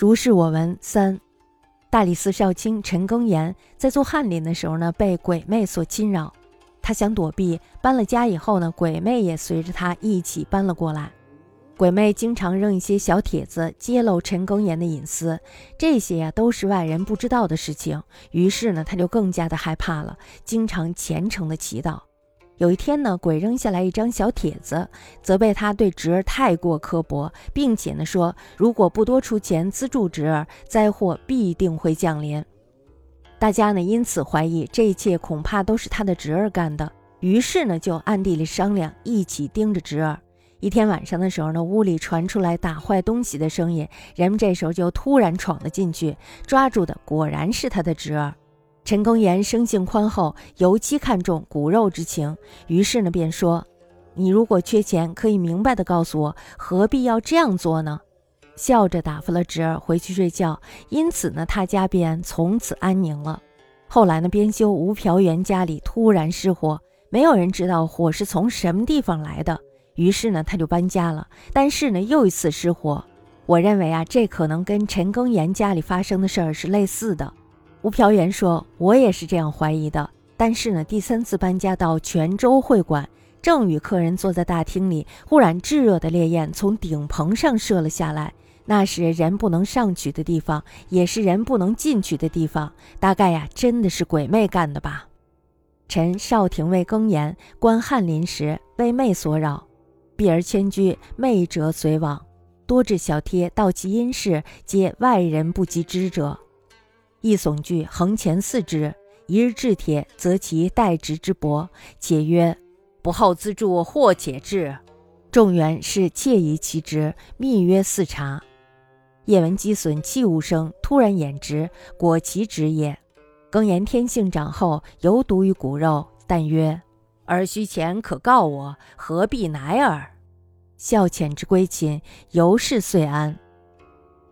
如是我闻三，大理寺少卿陈庚言在做翰林的时候呢，被鬼魅所侵扰，他想躲避，搬了家以后呢，鬼魅也随着他一起搬了过来。鬼魅经常扔一些小帖子，揭露陈庚言的隐私，这些呀都是外人不知道的事情。于是呢，他就更加的害怕了，经常虔诚的祈祷。有一天呢，鬼扔下来一张小帖子，责备他对侄儿太过刻薄，并且呢说，如果不多出钱资助侄儿，灾祸必定会降临。大家呢因此怀疑这一切恐怕都是他的侄儿干的，于是呢就暗地里商量，一起盯着侄儿。一天晚上的时候呢，屋里传出来打坏东西的声音，人们这时候就突然闯了进去，抓住的果然是他的侄儿。陈庚言生性宽厚，尤其看重骨肉之情，于是呢便说：“你如果缺钱，可以明白的告诉我，何必要这样做呢？”笑着打发了侄儿回去睡觉。因此呢，他家便从此安宁了。后来呢，编修吴朴元家里突然失火，没有人知道火是从什么地方来的，于是呢，他就搬家了。但是呢，又一次失火，我认为啊，这可能跟陈庚言家里发生的事儿是类似的。吴朴元说：“我也是这样怀疑的。但是呢，第三次搬家到泉州会馆，正与客人坐在大厅里，忽然炙热的烈焰从顶棚上射了下来。那是人不能上去的地方，也是人不能进去的地方。大概呀，真的是鬼魅干的吧？”臣少廷尉更言，观翰林时被魅所扰，避而迁居，魅者随往，多至小贴道其因事，皆外人不及知者。一悚惧横前四之，一日至铁，则其代职之薄，且曰：“不好资助，或且至。”众原是窃疑其职，密曰四察。夜闻积损器物声，突然掩直，果其职也。更言天性长后，犹独于骨肉，但曰：“尔须前可告我，何必乃尔？”孝遣之归秦，由是遂安。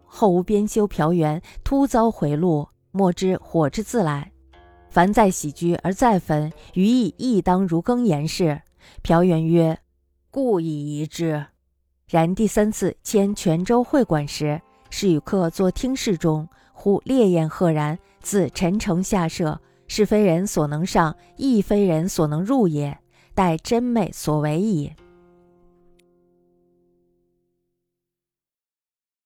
后无编修朴元突遭回路。莫知火之自来，凡在喜居而再焚，余亦亦当如更言是。朴元曰：“故以疑之。”然第三次迁泉州会馆时，是与客坐听室中，忽烈焰赫然，自陈城下射，是非人所能上，亦非人所能入也，待真昧所为矣。